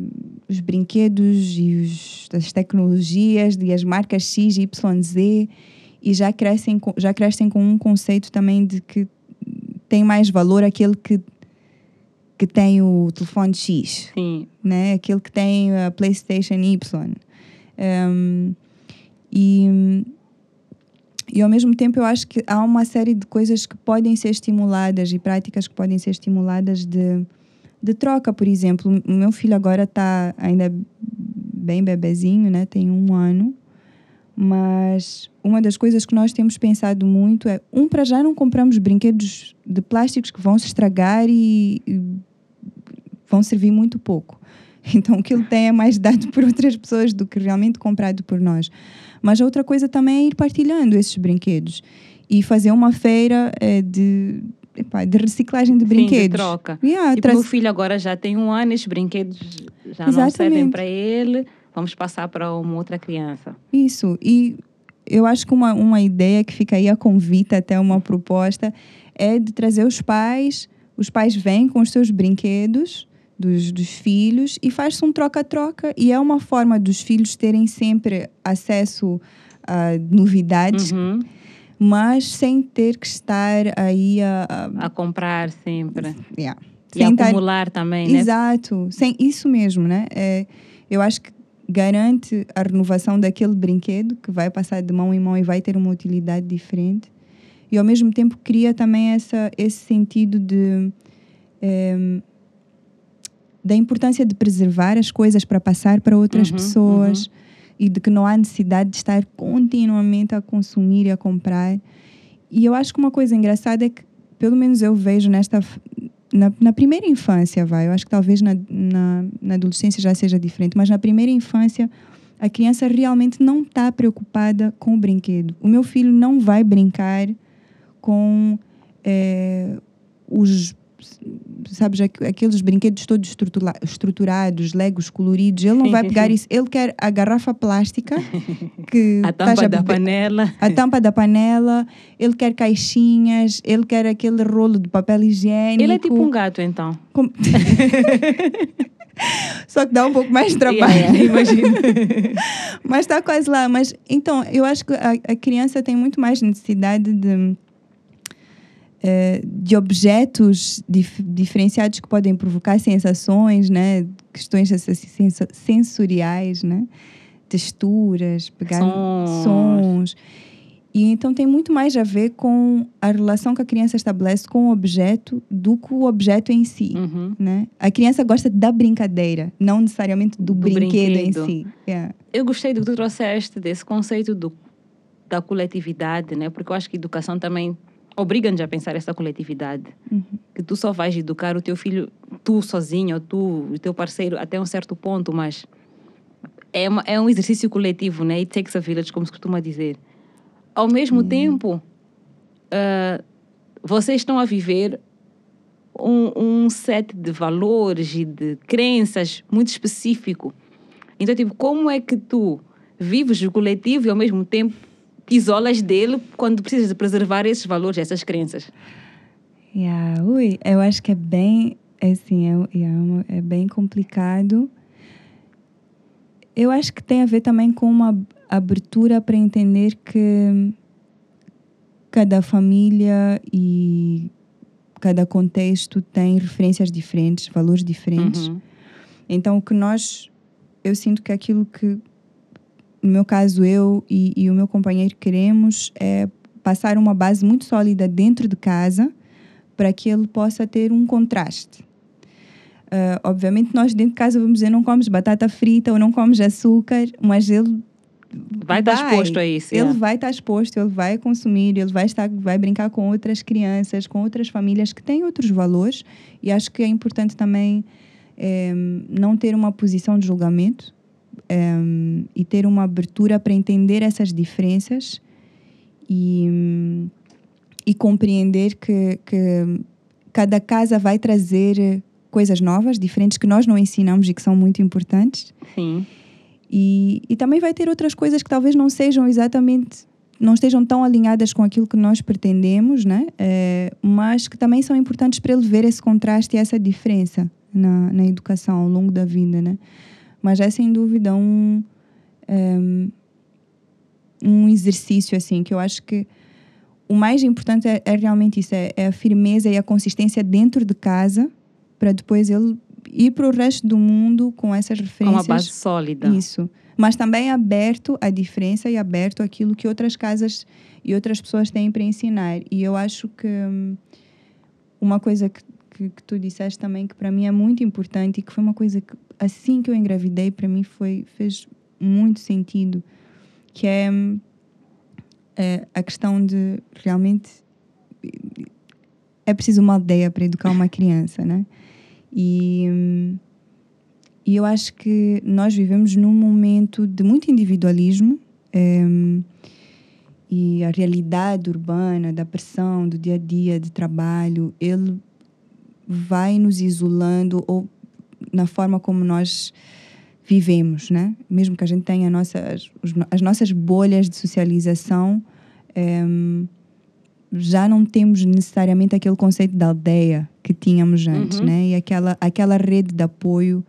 os brinquedos e os, as tecnologias e as marcas X, Y, Z e já crescem, com- já crescem com um conceito também de que tem mais valor aquele que, que tem o telefone X, Sim. né? aquele que tem a PlayStation Y. Um, e, e ao mesmo tempo eu acho que há uma série de coisas que podem ser estimuladas e práticas que podem ser estimuladas de, de troca, por exemplo. O meu filho agora está ainda bem bebezinho, né? tem um ano. Mas uma das coisas que nós temos pensado muito é, um, para já não compramos brinquedos de plásticos que vão se estragar e, e vão servir muito pouco. Então, o que ele tem é mais dado por outras pessoas do que realmente comprado por nós. Mas a outra coisa também é ir partilhando esses brinquedos e fazer uma feira eh, de, epá, de reciclagem de Sim, de brinquedos. troca. Yeah, Tipo, traz- meu filho agora já tem um ano, esses brinquedos já não Exatamente. servem para ele. Vamos passar para uma outra criança. Isso. E eu acho que uma, uma ideia que fica aí a convite, até uma proposta, é de trazer os pais. Os pais vêm com os seus brinquedos dos, dos filhos e faz-se um troca-troca. E é uma forma dos filhos terem sempre acesso a novidades, Uhum. mas sem ter que estar aí a. a- A comprar sempre. yeah. E Sem estar- acumular também, né? Exato, sem isso mesmo, né? É, eu acho que garante a renovação daquele brinquedo que vai passar de mão em mão e vai ter uma utilidade diferente e ao mesmo tempo cria também essa esse sentido de em, da importância de preservar as coisas para passar para outras Uhum, pessoas e de que não há necessidade de estar continuamente a consumir e a comprar e eu acho que uma coisa engraçada é que pelo menos eu vejo nesta na, na primeira infância, vai, eu acho que talvez na, na, na adolescência já seja diferente, mas na primeira infância a criança realmente não está preocupada com o brinquedo. O meu filho não vai brincar com eh, os sabes aqu- aqueles brinquedos todos estrutura- estruturados, legos coloridos. Ele não vai pegar isso. Ele quer a garrafa plástica que A tampa da panela. a tampa da panela, ele quer caixinhas, ele quer aquele rolo de papel higiênico. Ele é tipo um gato, então. Com- Só que dá um pouco mais de trabalho. Yeah, yeah, imagino. Mas está quase lá. Mas então, eu acho que a, a criança tem muito mais necessidade de, eh, de objetos dif- diferenciados que podem provocar sensações, né? Questões senso- sensoriais, né? Texturas, pegar Sons. sons. E então tem muito mais a ver com a relação que a criança estabelece com o objeto do que o objeto em si. Uhum. Né? A criança gosta da brincadeira, não necessariamente do, Do brinquedo, brinquedo. em si. Yeah. Eu gostei do que tu trouxeste, desse conceito do, da coletividade, né? Porque eu acho que educação também obriga-nos a pensar essa coletividade. Uhum. Que tu só vais educar o teu filho, tu sozinho, ou tu, o teu parceiro, até um certo ponto, mas é, uma, é um exercício coletivo, né? It takes a village, como se costuma dizer. Ao mesmo tempo, ah, vocês estão a viver um, um set de valores e de crenças muito específico. Então, tipo, como é que tu vives o coletivo e ao mesmo tempo te isolas dele quando precisas de preservar esses valores, essas crenças? Yeah, ui, eu acho que é bem, é assim, é, uma- é bem complicado. Eu acho que tem a ver também com uma abertura para entender que cada família e cada contexto tem referências diferentes, valores diferentes. Uhum. Então, o que nós. Eu sinto que aquilo que, no meu caso, eu e, e o meu companheiro queremos é passar uma base muito sólida dentro de casa para que ele possa ter um contraste. Ah, obviamente, nós dentro de casa vamos dizer não comes batata frita ou não comes açúcar, mas ele Vai estar exposto a isso. Ele yeah. vai estar exposto, ele vai consumir, ele vai estar, vai brincar com outras crianças, com outras famílias que têm outros valores. E acho que é importante também eh, não ter uma posição de julgamento eh, e ter uma abertura para entender essas diferenças e, e compreender que, que cada casa vai trazer coisas novas, diferentes que nós não ensinamos e que são muito importantes. Sim. E, e também vai ter outras coisas que talvez não sejam exatamente, não estejam tão alinhadas com aquilo que nós pretendemos, né? Eh, mas que também são importantes para ele ver esse contraste e essa diferença na, na educação ao longo da vida, né? Mas é sem dúvida um, ehm, um exercício assim que eu acho que o mais importante é, é realmente isso, é, é a firmeza e a consistência dentro de casa para depois ele ir para o resto do mundo com essas Com referências. uma base sólida. Isso. Mas também aberto à diferença e aberto àquilo que outras casas e outras pessoas têm para ensinar. E eu acho que hum, uma coisa que, que, que tu disseste também que para mim é muito importante e que foi uma coisa que assim que eu engravidei para mim foi fez muito sentido, que é, é a questão de realmente é preciso uma aldeia para educar uma criança, né? E, e eu acho que nós vivemos num momento de muito individualismo em, e a realidade urbana, da pressão, do dia a dia, de trabalho, ele vai nos isolando ou na forma como nós vivemos, né? Mesmo que a gente tenha nossas, os no- as nossas bolhas de socialização, em, já não temos necessariamente aquele conceito da aldeia que tínhamos antes, Uhum. né? E aquela, aquela rede de apoio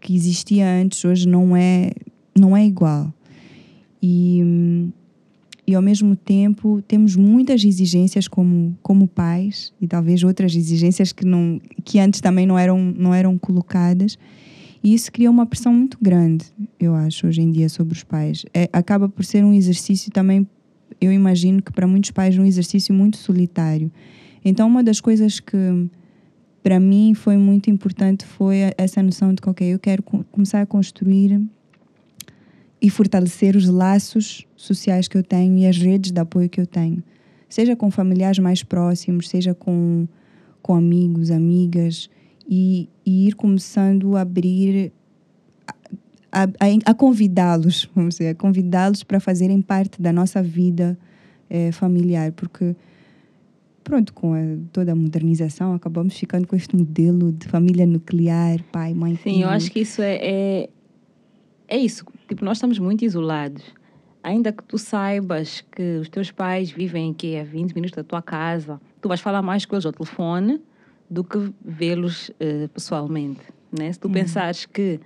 que existia antes hoje não é não é igual. E, hum, e ao mesmo tempo temos muitas exigências como como pais e talvez outras exigências que não que antes também não eram não eram colocadas. E isso cria uma pressão muito grande, eu acho, hoje em dia sobre os pais. É, acaba por ser um exercício também, eu imagino que para muitos pais, um exercício muito solitário. Então, uma das coisas que para mim foi muito importante foi essa noção de que, ok, eu quero co- começar a construir e fortalecer os laços sociais que eu tenho e as redes de apoio que eu tenho. Seja com familiares mais próximos, seja com, com amigos, amigas, e, e ir começando a abrir, a, a, a convidá-los, vamos dizer, a convidá-los para fazerem parte da nossa vida eh, familiar, porque pronto, com a, toda a modernização, acabamos ficando com este modelo de família nuclear, pai, mãe, Sim, eu filho. acho que isso é, é, é isso. Tipo, nós estamos muito isolados. Ainda que tu saibas que os teus pais vivem aqui a 20 minutos da tua casa, tu vais falar mais com eles ao telefone do que vê-los eh, pessoalmente. Né? Se tu pensares que,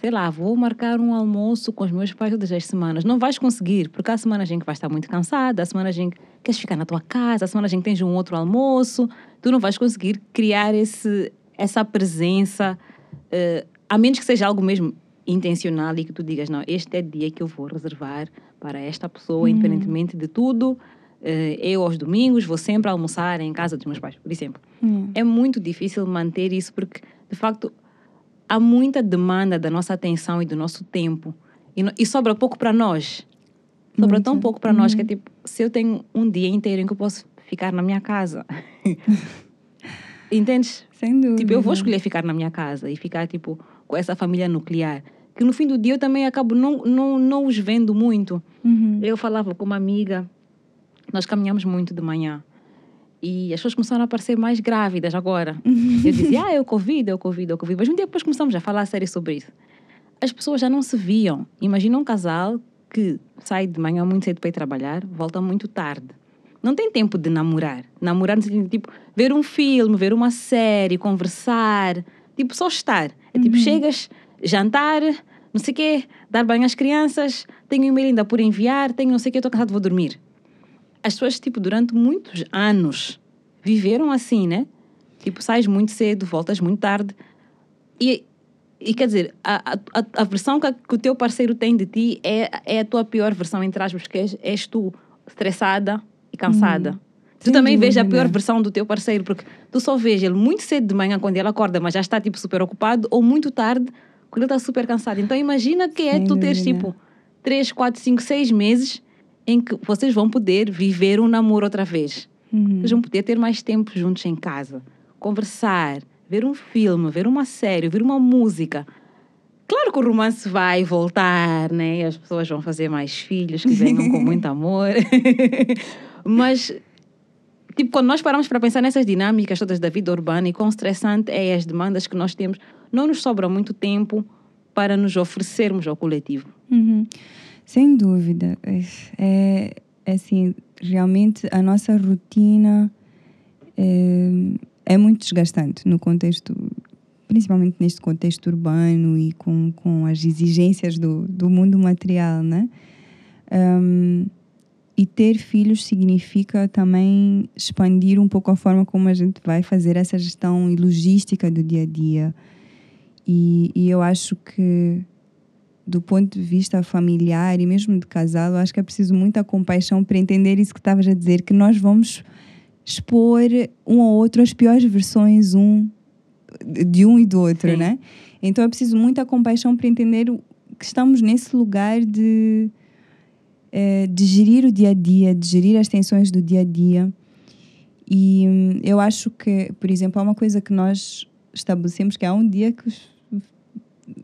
sei lá, vou marcar um almoço com os meus pais todas as semanas, não vais conseguir, porque há semanas em que vais estar muito cansada, há semanas em que queres ficar na tua casa, há semanas em que tens um outro almoço, tu não vais conseguir criar esse, essa presença, eh, a menos que seja algo mesmo intencional e que tu digas, não, este é o dia que eu vou reservar para esta pessoa, independentemente de tudo. Eh, eu, aos domingos, vou sempre almoçar em casa dos meus pais, por exemplo. Hum. É muito difícil manter isso porque, de facto, há muita demanda da nossa atenção e do nosso tempo. E, no- e sobra pouco para nós. Sobra tão Muito. pouco para nós que é tipo, se eu tenho um dia inteiro em que eu posso ficar na minha casa. Entendes? Sem dúvida. Tipo, eu vou escolher ficar na minha casa e ficar, tipo, com essa família nuclear. Que no fim do dia eu também acabo não, não, não os vendo muito. Uhum. Eu falava com uma amiga, nós caminhamos muito de manhã. E as pessoas começaram a aparecer mais grávidas agora. Eu dizia, ah, o Covid, o Covid, o Covid. Mas um dia depois começamos a falar a sério sobre isso. As pessoas já não se viam. Imagina um casal que sai de manhã muito cedo para ir trabalhar, volta muito tarde. Não tem tempo de namorar. Namorar no sentido de, tipo, ver um filme, ver uma série, conversar. Tipo, só estar. É tipo, chegas, jantar, não sei o quê, dar banho às crianças, tenho um e-mail ainda por enviar, tenho não sei o quê, estou cansado, vou dormir. As pessoas, tipo, durante muitos anos viveram assim, né? Tipo, sais muito cedo, voltas muito tarde. E, e quer dizer, a, a, a versão que, que o teu parceiro tem de ti é, é a tua pior versão, entre aspas, porque és, és tu estressada e cansada. Tu também vês a dúvida. pior versão do teu parceiro, porque tu só vês ele muito cedo de manhã quando ele acorda, mas já está tipo super ocupado, ou muito tarde quando ele está super cansado. Então imagina que é Sem tu teres dúvida. tipo três, quatro, cinco, seis meses em que vocês vão poder viver um namoro outra vez. Uhum. Vocês vão poder ter mais tempo juntos em casa, conversar, ver um filme, ver uma série, ver uma música. Claro que o romance vai voltar, né? As pessoas vão fazer mais filhos que venham com muito amor. Mas, tipo, quando nós paramos para pensar nessas dinâmicas todas da vida urbana e quão estressante é as demandas que nós temos, não nos sobra muito tempo para nos oferecermos ao coletivo. Uhum. Sem dúvida. É, é assim, realmente a nossa rotina é, é muito desgastante no contexto, principalmente neste contexto urbano e com, com as exigências do, do mundo material, né? Um, e ter filhos significa também expandir um pouco a forma como a gente vai fazer essa gestão e logística do dia a dia. E, e eu acho que, do ponto de vista familiar e mesmo de casal, eu acho que é preciso muita compaixão para entender isso que estavas a dizer, que nós vamos expor um ao outro as piores versões um de um e do outro, Sim. né? Então é preciso muita compaixão para entender que estamos nesse lugar de eh, de gerir o dia a dia, de gerir as tensões do dia a dia. E hum, eu acho que, por exemplo, há uma coisa que nós estabelecemos que há um dia que os-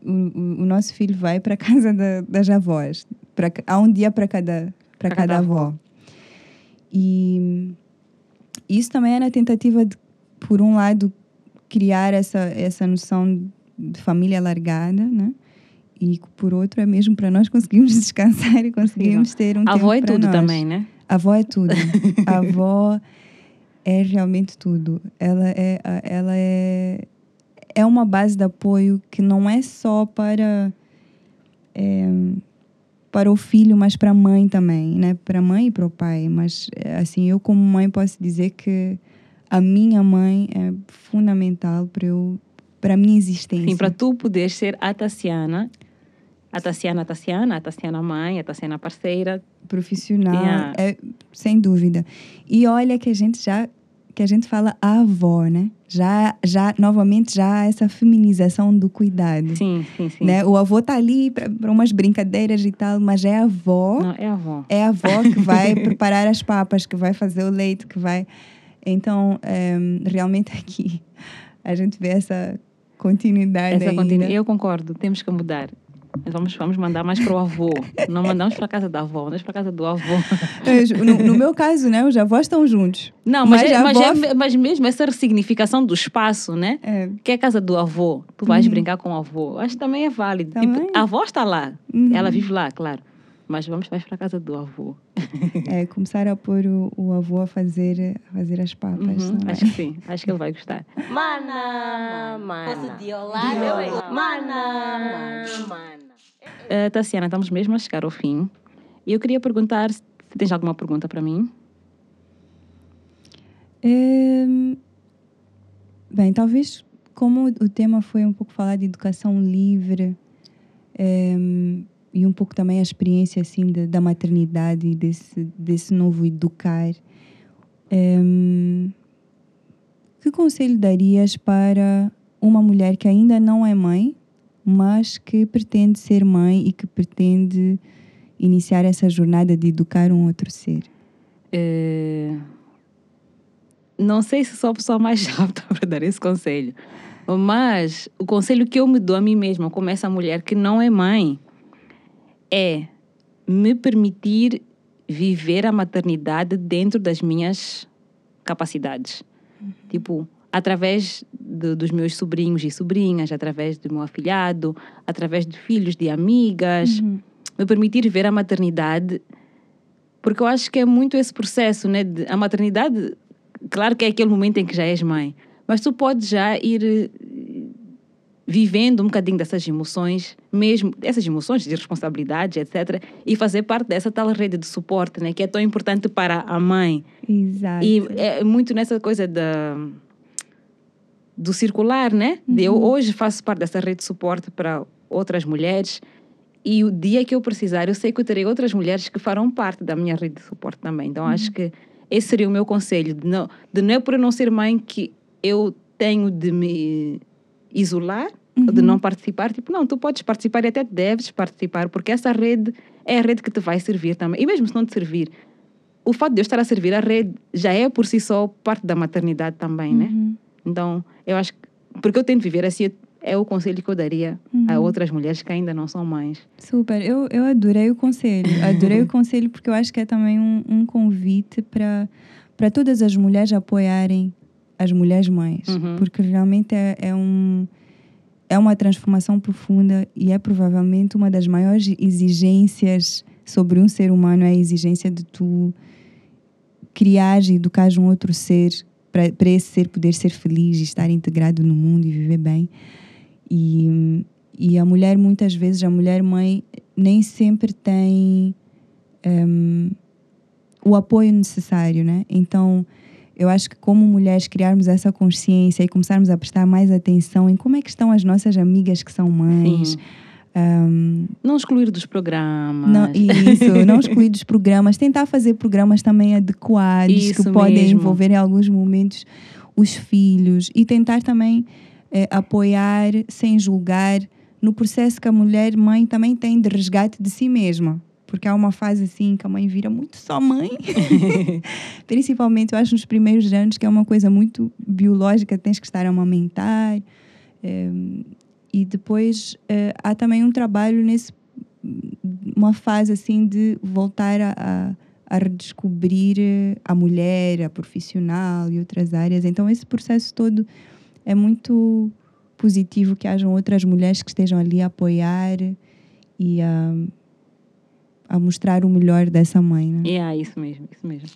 o, o- nosso filho vai para a casa da- das avós. Pra há um dia para cada, para Pra cada cada avó. avó. E hum, isso também é na tentativa de, por um lado, criar essa, essa noção de família alargada, né? E por outro é mesmo para nós conseguirmos descansar e conseguirmos ter um a avó tempo é para tudo nós. também, né? A avó é tudo. A avó é realmente tudo. Ela é, ela é, é uma base de apoio que não é só para é, para o filho, mas para a mãe também, né? Para a mãe e para o pai. Mas é, assim, eu como mãe posso dizer que a minha mãe é fundamental para eu para a minha existência. Sim, para tu poderes ser a Tassiana, a Tassiana, a Tassiana, a Tassiana mãe, a Tassiana parceira. profissional, Yeah. é, sem dúvida. E olha que a gente já que a gente fala a avó, né? Já, já novamente já essa feminização do cuidado, Sim, sim, sim. né? O avô tá ali para umas brincadeiras e tal, mas é a avó, Não, é a avó. é a avó que vai preparar as papas, que vai fazer o leite, que vai. Então, eh, realmente aqui a gente vê essa continuidade Essa ainda. continua. Eu concordo, temos que mudar. Vamos, vamos mandar mais para o avô. Não mandamos para a casa da avó, mandamos para a casa do avô. Eh, No, no meu caso, né? Os avós estão juntos. Não, mas, Mas é- mas, avó- é- mas mesmo essa ressignificação do espaço, né? É, Que é a casa do avô, tu vais brincar com o avô. Acho que também é válido. Também. Tipo, a avó está lá, Uhum. ela vive lá, claro. Mas vamos mais para a casa do avô. É, começar a pôr o, o avô a fazer, a fazer as papas. Uhum, é? acho que sim, acho que ele vai gostar. Mana, mana. Posso diolar? Mana, mana. Uh, Tassiana, estamos mesmo a chegar ao fim. E eu queria perguntar se tens alguma pergunta para mim. Ehm, bem, talvez como o tema foi um pouco falar de educação livre ehm, e um pouco também a experiência assim da, da maternidade desse, desse novo educar, ehm, que conselho darias para uma mulher que ainda não é mãe, mas que pretende ser mãe e que pretende iniciar essa jornada de educar um outro ser? Eh, não sei se sou a pessoa mais apta para dar esse conselho, mas o conselho que eu me dou a mim mesma, como essa mulher que não é mãe, é me permitir viver a maternidade dentro das minhas capacidades. Tipo, através de- dos meus sobrinhos e sobrinhas, através do meu afilhado, através de filhos de amigas, me permitir ver a maternidade porque eu acho que é muito esse processo, né? De, a maternidade, claro que é aquele momento em que já és mãe, mas tu podes já ir eh, vivendo um bocadinho dessas emoções, mesmo essas emoções de responsabilidade, etc. E fazer parte dessa tal rede de suporte, né? Que é tão importante para a mãe. Exato. E é muito nessa coisa da do circular, né? De eu hoje faço parte dessa rede de suporte para outras mulheres e o dia que eu precisar, eu sei que eu terei outras mulheres que farão parte da minha rede de suporte também. Então acho que esse seria o meu conselho, de não, de não é por eu não ser mãe que eu tenho de me isolar, ou de não participar. Tipo, não, tu podes participar e até deves participar, porque essa rede é a rede que te vai servir também. E mesmo se não te servir, o fato de eu estar a servir a rede já é por si só parte da maternidade também, né? Então, eu acho que. Porque eu tento viver assim, é o conselho que eu daria a Uhum. outras mulheres que ainda não são mães. Super, eu, eu adorei o conselho. Adorei o conselho porque eu acho que é também um, um convite para para todas as mulheres apoiarem as mulheres mães. Uhum. Porque realmente é, é, um, é uma transformação profunda e é provavelmente uma das maiores exigências sobre um ser humano é a exigência de tu criar e educar um outro ser para esse ser poder ser feliz e estar integrado no mundo e viver bem. E, e a mulher, muitas vezes, a mulher mãe nem sempre tem hum, o apoio necessário, né? Então, eu acho que como mulheres criarmos essa consciência e começarmos a prestar mais atenção em como é que estão as nossas amigas que são mães. Sim. Hum, Não excluir dos programas. não, isso, não excluir dos programas, tentar fazer programas também adequados Isso que podem mesmo. envolver em alguns momentos os filhos e tentar também eh, apoiar sem julgar no processo que a mulher mãe também tem de resgate de si mesma. Porque há uma fase assim que a mãe vira muito só mãe. Principalmente, eu acho, nos primeiros anos, que é uma coisa muito biológica, tens que estar a amamentar. eh, e depois eh, há também um trabalho nesse uma fase assim de voltar a, a, a redescobrir eh, a mulher, a profissional e outras áreas. Então esse processo todo é muito positivo que hajam outras mulheres que estejam ali a apoiar e a, a mostrar o melhor dessa mãe. Né? É, isso mesmo, isso mesmo.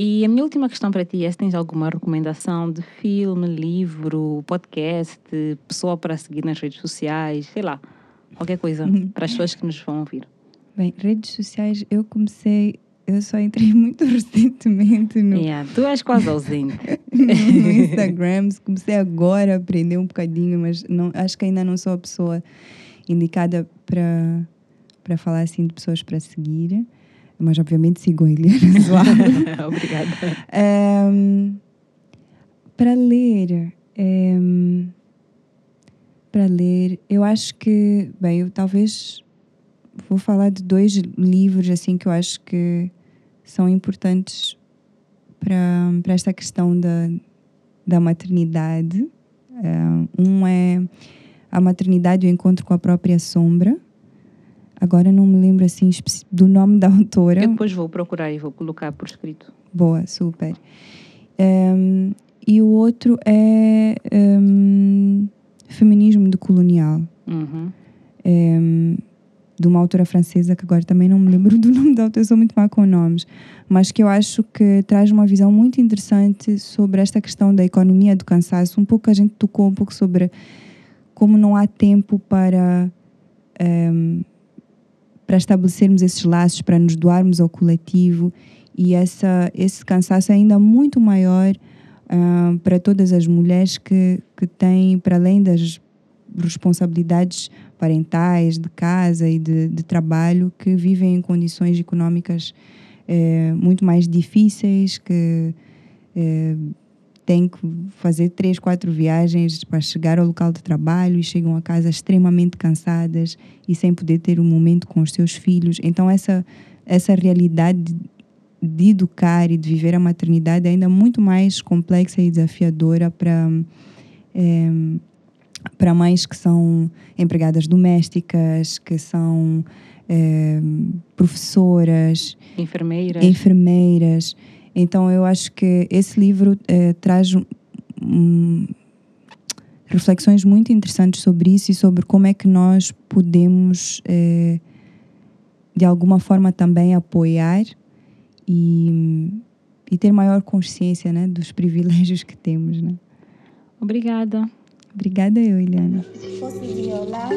E a minha última questão para ti é se tens alguma recomendação de filme, livro, podcast, pessoa para seguir nas redes sociais, sei lá, qualquer coisa para as pessoas que nos vão ouvir. Bem, redes sociais, eu comecei, eu só entrei muito recentemente no, Yeah, tu és quase ausente. no Instagram. Comecei agora a aprender um bocadinho, mas não, acho que ainda não sou a pessoa indicada para para falar assim de pessoas para seguir. Mas obviamente sigo a Eliana Zoado. Obrigada. Para ler, para ler, eu acho que, bem, eu talvez vou falar de dois livros assim que eu acho que são importantes para, para esta questão da, da maternidade. Um é A Maternidade e o Encontro com a Própria Sombra. Agora não me lembro assim do nome da autora. Eu depois vou procurar e vou colocar por escrito. Boa, super. Ehm, e o outro é ehm, Feminismo decolonial, Uhum. ehm, de uma autora francesa que agora também não me lembro do nome da autora, eu sou muito má com nomes, mas que eu acho que traz uma visão muito interessante sobre esta questão da economia do cansaço. Um pouco a gente tocou um pouco sobre como não há tempo para ehm, para estabelecermos esses laços, para nos doarmos ao coletivo e essa, esse cansaço é ainda muito maior ah, para todas as mulheres que, que têm, para além das responsabilidades parentais, de casa e de, de trabalho, que vivem em condições económicas eh, muito mais difíceis, que eh, têm que fazer três, quatro viagens para chegar ao local de trabalho e chegam a casa extremamente cansadas e sem poder ter um momento com os seus filhos. Então essa essa realidade de, educar e de viver a maternidade é ainda muito mais complexa e desafiadora para eh, para mães que são empregadas domésticas, que são eh, professoras, Enfermeiras. enfermeiras. Então, eu acho que esse livro eh, traz um- reflexões muito interessantes sobre isso e sobre como é que nós podemos, eh, de alguma forma, também apoiar e, e ter maior consciência né, dos privilégios que temos. Né? Obrigada. Obrigada, eu, Eliana. Se fosse violar,